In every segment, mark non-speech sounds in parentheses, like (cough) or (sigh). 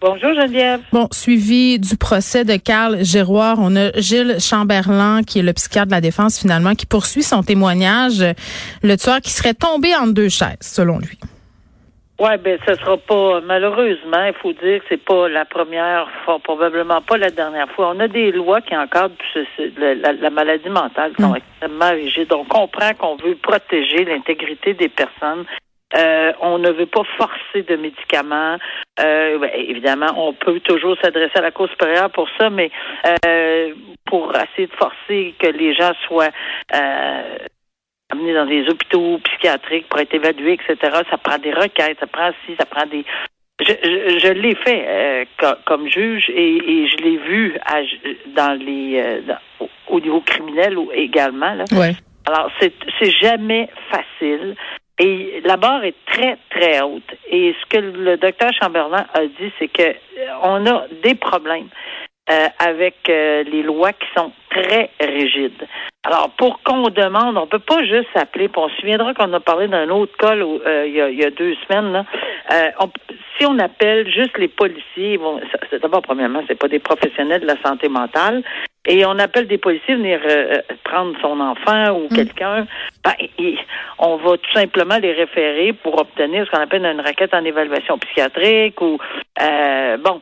Bonjour, Geneviève. Bon, suivi du procès de Carl Giroir, on a Gilles Chamberlain, qui est le psychiatre de la défense finalement, qui poursuit son témoignage. Le tueur qui serait tombé entre deux chaises, selon lui. Ouais, ben, ce sera pas, malheureusement, il faut dire que c'est pas la première fois, probablement pas la dernière fois. On a des lois qui encadrent ce- la, la- la maladie mentale qui sont extrêmement rigides. On comprend qu'on veut protéger l'intégrité des personnes. Euh, on ne veut pas forcer de médicaments. Euh, ben, évidemment, on peut toujours s'adresser à la Cour supérieure pour ça, mais euh, pour essayer de forcer que les gens soient amenés dans des hôpitaux psychiatriques pour être évalués, etc. Ça prend des requêtes, ça prend ci, ça prend des. Je, je, je l'ai fait co- comme juge et, et je l'ai vu à- dans les dans- au, au niveau criminel également. Là. Ouais. Alors, c'est c'est jamais facile. Et la barre est très, très haute. Et ce que le docteur Chamberlain a dit, c'est que euh, on a des problèmes euh, avec euh, les lois qui sont très rigides. Alors, pour qu'on demande, on peut pas juste s'appeler. puis On se souviendra qu'on a parlé d'un autre où, euh, il, y a, il y a deux semaines. Là. Euh, on- si on appelle juste les policiers, bon, d'abord premièrement, c'est pas des professionnels de la santé mentale, et on appelle des policiers venir euh, euh, prendre son enfant ou quelqu'un, ben, et- on va tout simplement les référer pour obtenir ce qu'on appelle une requête en évaluation psychiatrique ou euh, bon,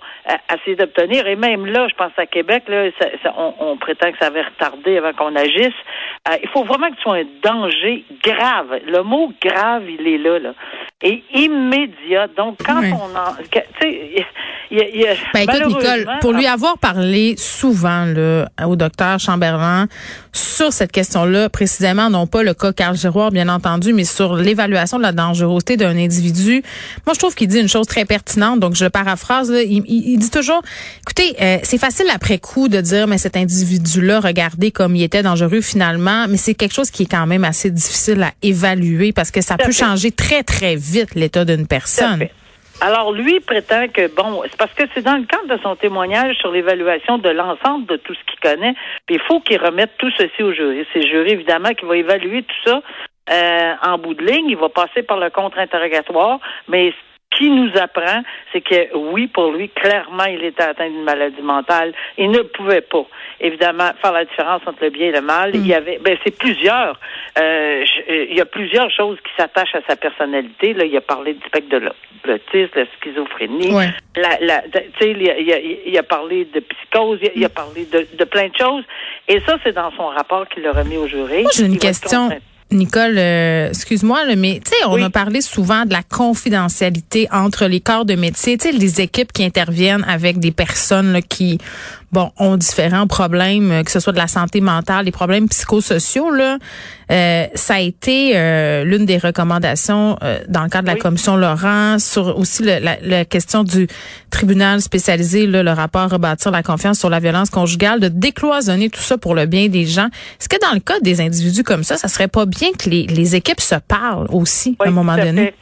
essayer d'obtenir. Et même là, je pense à Québec, là, ça- ça- on, on prétend que ça avait retardé avant qu'on agisse. Euh, il faut vraiment que ce soit un danger grave. Le mot grave, il est là, là. Et immédiat. Donc, quand Oui. on en. Tu sais, il y a. il y a- Ben écoute, Nicole, pour lui avoir parlé souvent là, au docteur Chamberlain sur cette question-là, précisément, non pas le cas Carl Giroir, bien entendu, mais sur l'évaluation de la dangerosité d'un individu, moi je trouve qu'il dit une chose très pertinente, donc je le paraphrase, là, il, il- dit toujours, écoutez, euh, c'est facile après coup de dire, mais cet individu-là, regardez comme il était dangereux finalement, mais c'est quelque chose qui est quand même assez difficile à évaluer parce que ça peut changer très, très vite l'état d'une personne. Alors, lui prétend que, bon, c'est parce que c'est dans le cadre de son témoignage sur l'évaluation de l'ensemble de tout ce qu'il connaît, puis il faut qu'il remette tout ceci au jury. C'est le jury, évidemment, qui va évaluer tout ça euh, en bout de ligne. Il va passer par le contre-interrogatoire, mais qui nous apprend, c'est que oui, pour lui, clairement, il était atteint d'une maladie mentale. Il ne pouvait pas, évidemment, faire la différence entre le bien et le mal. Il y avait, ben, c'est plusieurs. Euh, je- euh, il y a plusieurs choses qui s'attachent à sa personnalité. Là, il a parlé du spectre de l'au- l'autisme, de la schizophrénie. Ouais. La, la, tu sais, il, a- il a- il a parlé de psychose, il a, il a parlé de, de plein de choses. Et ça, c'est dans son rapport qu'il a remis au jury. Moi, j'ai une va question. Nicole, euh, excuse-moi, mais tu sais, on Oui. a parlé souvent de la confidentialité entre les corps de métier, tu sais, les équipes qui interviennent avec des personnes là, qui, bon, ont différents problèmes, euh, que ce soit de la santé mentale, des problèmes psychosociaux. Là, Euh, ça a été euh, l'une des recommandations euh, dans le cadre de la Oui. commission Laurent sur aussi le- la, la question du tribunal spécialisé, là, le rapport rebâtir la confiance sur la violence conjugale, de décloisonner tout ça pour le bien des gens. Est-ce que dans le cas des individus comme ça, ça serait pas bien que les, les équipes se parlent aussi à un moment donné? fait.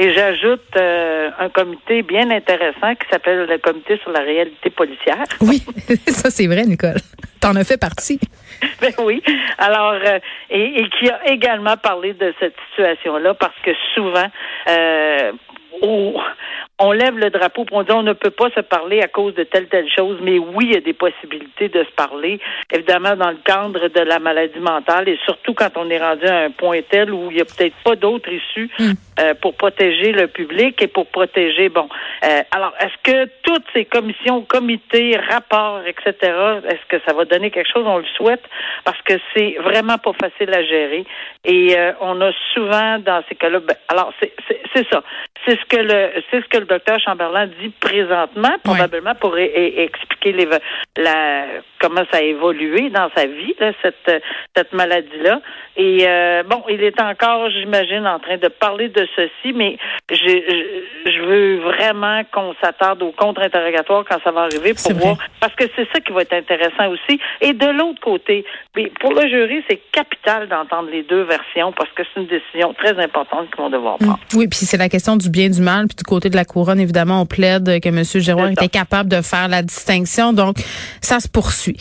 Et j'ajoute euh, un comité bien intéressant qui s'appelle le comité sur la réalité policière. Oui, (laughs) ça c'est vrai, Nicole. T'en as fait partie. (laughs) Ben oui. Alors, euh, et, et qui a également parlé de cette situation-là parce que souvent, euh, au- on lève le drapeau pour on dit on ne peut pas se parler à cause de telle telle chose, mais oui, il y a des possibilités de se parler, évidemment dans le cadre de la maladie mentale et surtout quand on est rendu à un point tel où il n'y a peut-être pas d'autre issue euh, pour protéger le public et pour protéger, bon. euh, alors, est-ce que toutes ces commissions, comités, rapports, etc., est-ce que ça va donner quelque chose? On le souhaite parce que c'est vraiment pas facile à gérer. Et euh, on a souvent dans ces cas-là, ben, alors c'est ça. C'est ce ce que le c'est ce que le docteur Chamberlain dit présentement, probablement pour expliquer les, la comment ça a évolué dans sa vie là, cette cette maladie là. Et euh, bon, il est encore, j'imagine, en train de parler de ceci, mais je, je veux vraiment qu'on s'attarde au contre-interrogatoire quand ça va arriver pour voir, parce que c'est ça qui va être intéressant aussi. Et de l'autre côté, pour le jury, c'est capital d'entendre les deux versions parce que c'est une décision très importante qu'ils vont devoir mm. prendre. Oui, puis c'est la question du bien du mal. Puis du côté de la couronne, évidemment, on plaide que M. Giroir était capable de faire la distinction. Donc, ça se poursuit.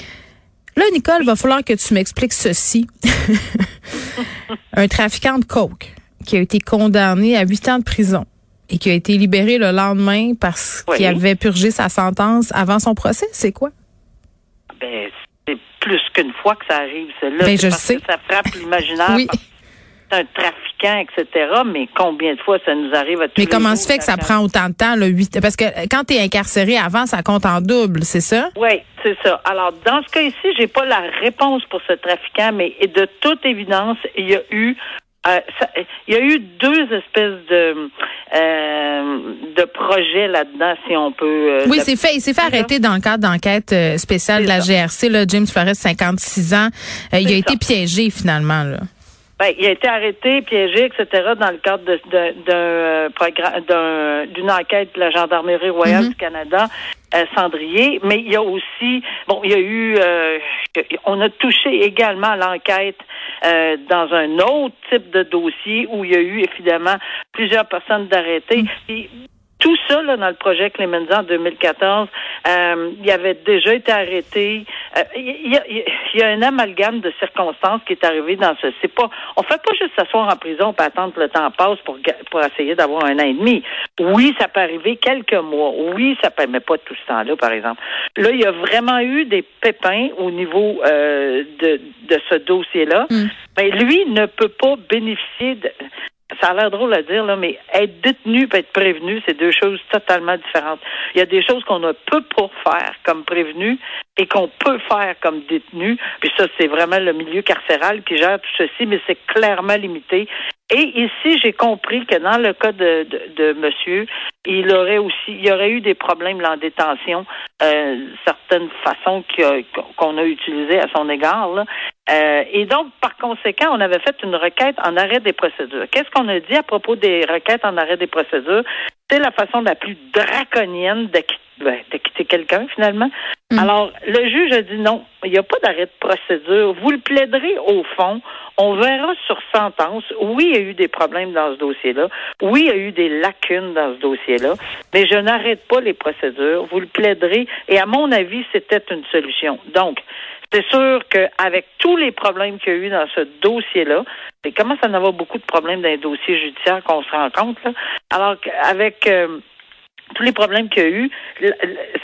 Là, Nicole, il va falloir que tu m'expliques ceci. (laughs) Un trafiquant de coke qui a été condamné à huit ans de prison et qui a été libéré le lendemain parce qu'il avait purgé sa sentence avant son procès, c'est quoi? Ben, c'est plus qu'une fois que ça arrive, celle-là. Ben, je sais. ça frappe l'imaginaire. (laughs) oui. Un trafiquant, etc. Mais combien de fois ça nous arrive à tous Mais comment se fait que ça prend autant de temps, le 8? Parce que quand tu es incarcéré avant, ça compte en double, c'est ça? Oui, c'est ça. Alors, dans ce cas ici, j'ai pas la réponse pour ce trafiquant, mais de toute évidence, il y a eu euh, il y a eu deux espèces de euh, de projets là-dedans, si on peut. Euh, oui, c'est fait. Il s'est fait arrêter dans le cadre d'enquête spéciale de la GRC. Là, James Flores, 56 ans, il a été piégé finalement. Là. Ben, il a été arrêté, piégé, etc. dans le cadre d'un programme d'une enquête de la Gendarmerie royale mm-hmm. du Canada, euh, Cendrier. Mais il y a aussi, bon, il y a eu, euh, on a touché également l'enquête euh, dans un autre type de dossier où il y a eu évidemment plusieurs personnes d'arrêtés. Mm tout ça là, dans le projet Clemenza en 2014, euh, il avait déjà été arrêté. Euh, il, y a, il, y a, un amalgame de circonstances qui est arrivé dans ce. C'est pas. On fait pas juste s'asseoir en prison pour attendre que le temps passe pour pour essayer d'avoir un an et demi. Oui, ça peut arriver quelques mois. Oui, ça peut, mais pas tout ce temps-là, par exemple. Là, il y a vraiment eu des pépins au niveau euh, de de ce dossier-là. Mm. Mais lui ne peut pas bénéficier de ça a l'air drôle à dire, là, mais être détenu et être prévenu, c'est deux choses totalement différentes. Il y a des choses qu'on ne peut pas faire comme prévenu et qu'on peut faire comme détenu. Puis ça, c'est vraiment le milieu carcéral qui gère tout ceci, mais c'est clairement limité. Et ici, j'ai compris que dans le cas de, de, monsieur, il aurait aussi, il y aurait eu des problèmes là, en détention, euh, certaines façons qu'on a utilisées à son égard. Là. Euh, et donc, par conséquent, on avait fait une requête en arrêt des procédures. Qu'est-ce qu'on a dit à propos des requêtes en arrêt des procédures? C'est la façon la plus draconienne d'acquitter ben, quelqu'un, finalement. Mm. Alors, le juge a dit non, il n'y a pas d'arrêt de procédure. Vous le plaiderez au fond. On verra sur sentence. Oui, il y a eu des problèmes dans ce dossier-là. Oui, il y a eu des lacunes dans ce dossier-là. Mais je n'arrête pas les procédures. Vous le plaiderez. Et à mon avis, c'était une solution. Donc, c'est sûr qu'avec tous les problèmes qu'il y a eu dans ce dossier-là, et comment ça en avoir beaucoup de problèmes dans les dossiers judiciaires qu'on se rend compte, là, alors qu'avec euh, tous les problèmes qu'il y a eu,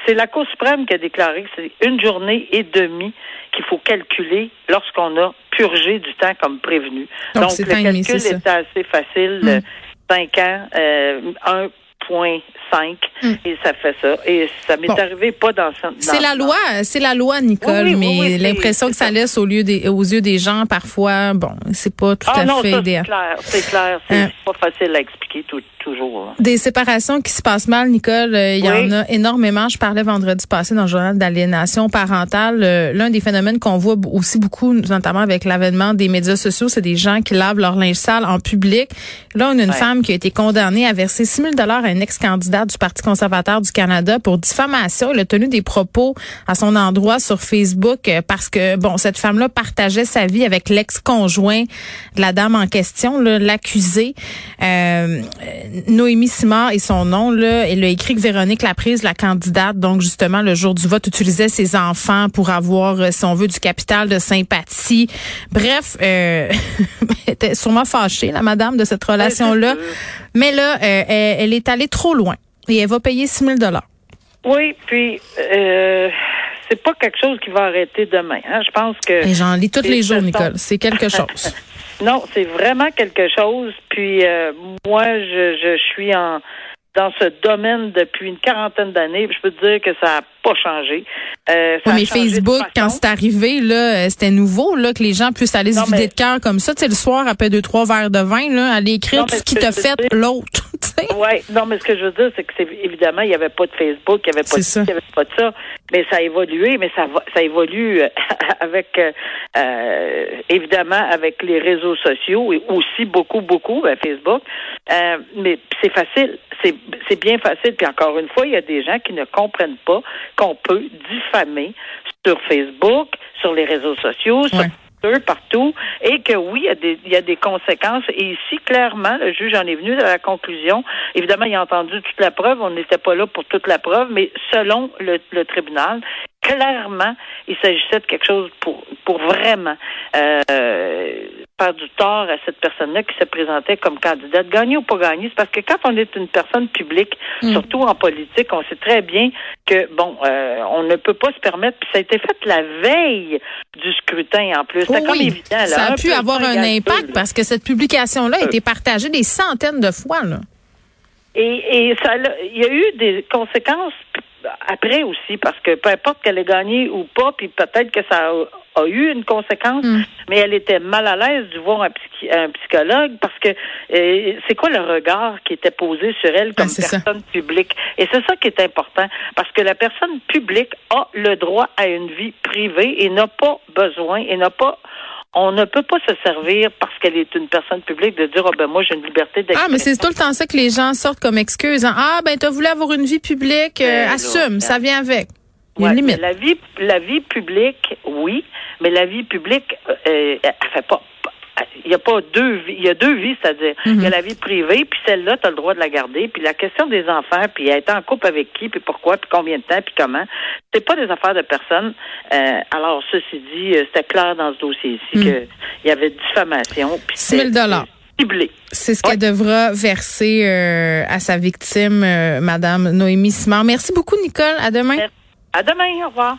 c'est la Cour suprême qui a déclaré que c'est une journée et demie qu'il faut calculer lorsqu'on a purgé du temps comme prévenu. Donc, le calcul était assez facile. Hmm. Cinq ans, euh, un point Hmm. et ça fait ça. Et ça m'est arrivé pas dans, C'est la loi, c'est la loi, Nicole, mais l'impression que ça, laisse au lieu des, aux yeux des gens parfois, bon, c'est pas tout ah à fait idéal. C'est clair, c'est clair, c'est hein. pas facile à expliquer tout, toujours. Hein. Des séparations qui se passent mal, Nicole, euh, il y en a énormément. Je parlais vendredi passé dans le journal d'aliénation parentale. Euh, l'un des phénomènes qu'on voit aussi beaucoup, notamment avec l'avènement des médias sociaux, c'est des gens qui lavent leur linge sale en public. Là, on a une femme qui a été condamnée à verser 6 000 à un ex-candidat du Parti conservateur du Canada pour diffamation. Il a tenu des propos à son endroit sur Facebook euh, parce que, bon, cette femme-là partageait sa vie avec l'ex-conjoint de la dame en question, l'accusée. Euh, Noémie Simard et son nom, là, elle a écrit que Véronique Laprise, la candidate, donc justement le jour du vote, utilisait ses enfants pour avoir, euh, si on veut, du capital de sympathie. Bref, euh, (laughs) elle était sûrement fâchée, la madame, de cette relation-là. Mais là, euh, elle, est allée trop loin et elle va payer 6 000 Oui, puis euh, c'est pas quelque chose qui va arrêter demain. Hein. Je pense que. j'en lis tous les jours, Nicole. C'est quelque (laughs) chose. non, c'est vraiment quelque chose. Puis euh, moi, je, je suis en dans ce domaine depuis une quarantaine d'années. Je peux te dire que ça n'a pas changé. Euh, mais Facebook, quand c'est arrivé, là, euh, c'était nouveau là, que les gens puissent aller se vider de cœur comme ça. Tu sais, le soir, après deux, trois verres de vin, là, aller écrire tout ce qui t'a fait l'autre. (laughs) Oui, non, mais ce que je veux dire, c'est que c'est évidemment, il n'y avait pas de Facebook, il n'y avait pas de ça. il avait pas de ça, mais ça a évolué, mais ça va, ça évolue euh, (laughs) avec euh, euh, évidemment avec les réseaux sociaux et aussi beaucoup, beaucoup ben, Facebook. Euh, mais c'est facile, c'est c'est bien facile. Puis encore une fois, il y a des gens qui ne comprennent pas qu'on peut diffamer sur Facebook, sur les réseaux sociaux, sur Ouais. Partout, et que oui, il y, a des, conséquences. Et ici, clairement, le juge en est venu à la conclusion. Évidemment, il a entendu toute la preuve. On n'était pas là pour toute la preuve, mais selon le, le tribunal, clairement, il s'agissait de quelque chose pour, pour vraiment euh, faire du tort à cette personne-là qui se présentait comme candidate. Gagner ou pas gagner, c'est parce que quand on est une personne publique, surtout en politique, on sait très bien que, bon, euh, on ne peut pas se permettre, puis ça a été fait la veille du scrutin en plus. Oh comme oui, évident. Là, ça a pu avoir un impact parce que cette publication-là a été partagée des centaines de fois. Là. Et, et ça, il y a eu des conséquences après aussi, parce que peu importe qu'elle ait gagné ou pas, puis peut-être que ça a, a eu une conséquence, Mm. mais elle était mal à l'aise de voir un, psychologue parce que euh, c'est quoi le regard qui était posé sur elle comme c'est ça. personne publique? Et c'est ça qui est important, parce que la personne publique a le droit à une vie privée et n'a pas besoin et n'a pas on ne peut pas se servir parce qu'elle est une personne publique de dire oh ben moi j'ai une liberté d'expression. Ah, mais c'est tout le temps ça que les gens sortent comme excuse. hein. Ah, ben, t'as voulu avoir une vie publique, euh, Ben assume, ça vient avec. Il y a Ouais, une limite. mais La vie, la vie publique, oui, mais la vie publique, euh, elle fait pas. Il y a pas deux vies, il y a deux vies, c'est-à-dire il y a la vie privée, puis celle-là, tu as le droit de la garder, puis la question des enfants, puis être en couple avec qui, puis pourquoi, puis combien de temps, puis comment, c'est pas des affaires de personne. Euh, alors, ceci dit, euh, c'était clair dans ce dossier-ci qu'il y avait diffamation, puis 6 000 c'était ciblé. C'est ce qu'elle devra verser euh, à sa victime, euh, Madame Noémie Simard. Merci beaucoup, Nicole. À demain. À demain, au revoir.